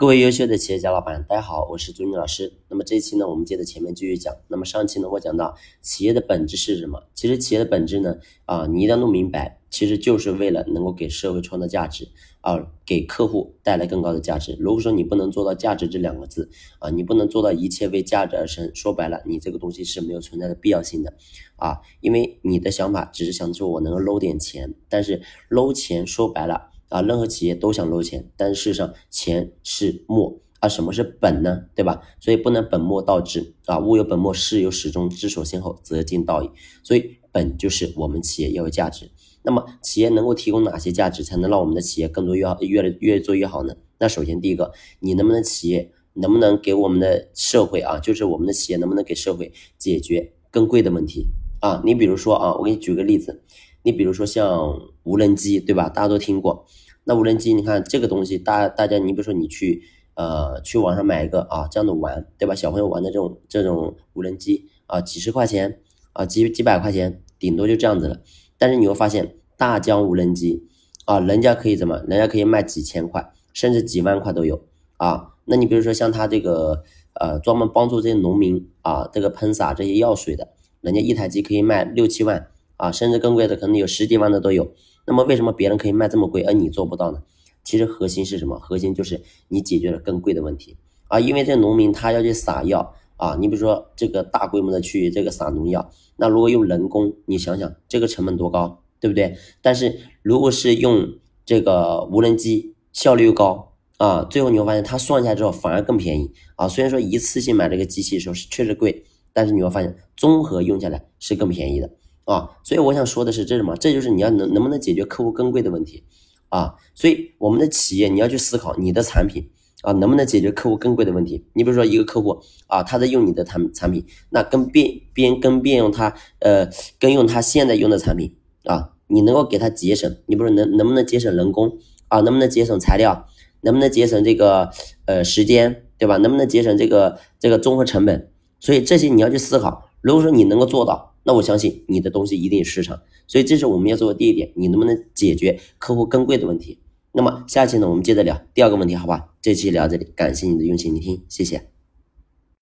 各位优秀的企业家老板，大家好，我是朱妮老师。那么这一期呢，我们接着前面继续讲。那么上期呢，我讲到企业的本质是什么？其实企业的本质呢，啊，你一定要弄明白，其实就是为了能够给社会创造价值，啊，给客户带来更高的价值。如果说你不能做到价值这两个字，啊，你不能做到一切为价值而生，说白了，你这个东西是没有存在的必要性的，啊，因为你的想法只是想说我能够搂点钱，但是搂钱说白了。啊，任何企业都想搂钱，但是事实上钱是末啊，什么是本呢？对吧？所以不能本末倒置啊，物有本末，事有始终，知所先后，则近道矣。所以本就是我们企业要有价值。那么企业能够提供哪些价值，才能让我们的企业更多越好，越来越做越好呢？那首先第一个，你能不能企业能不能给我们的社会啊，就是我们的企业能不能给社会解决更贵的问题啊？你比如说啊，我给你举个例子。你比如说像无人机，对吧？大家都听过。那无人机，你看这个东西，大大家，你比如说你去呃去网上买一个啊这样的玩，对吧？小朋友玩的这种这种无人机啊，几十块钱啊，几几百块钱，顶多就这样子了。但是你会发现，大疆无人机啊，人家可以怎么？人家可以卖几千块，甚至几万块都有啊。那你比如说像他这个呃专门帮助这些农民啊，这个喷洒这些药水的，人家一台机可以卖六七万。啊，甚至更贵的可能有十几万的都有。那么为什么别人可以卖这么贵，而你做不到呢？其实核心是什么？核心就是你解决了更贵的问题啊。因为这农民他要去撒药啊，你比如说这个大规模的去这个撒农药，那如果用人工，你想想这个成本多高，对不对？但是如果是用这个无人机，效率又高啊，最后你会发现它算下来之后反而更便宜啊。虽然说一次性买这个机器的时候是确实贵，但是你会发现综合用下来是更便宜的。啊，所以我想说的是，这什么？这就是你要能能不能解决客户更贵的问题啊？所以我们的企业你要去思考你的产品啊，能不能解决客户更贵的问题？你比如说一个客户啊，他在用你的产产品，那跟变边跟变用他呃跟用他现在用的产品啊，你能够给他节省，你不是能能不能节省人工啊？能不能节省材料？能不能节省这个呃时间，对吧？能不能节省这个这个综合成本？所以这些你要去思考。如果说你能够做到。那我相信你的东西一定有市场，所以这是我们要做的第一点，你能不能解决客户更贵的问题？那么下期呢，我们接着聊第二个问题，好吧？这期聊这里，感谢你的用心聆听，谢谢。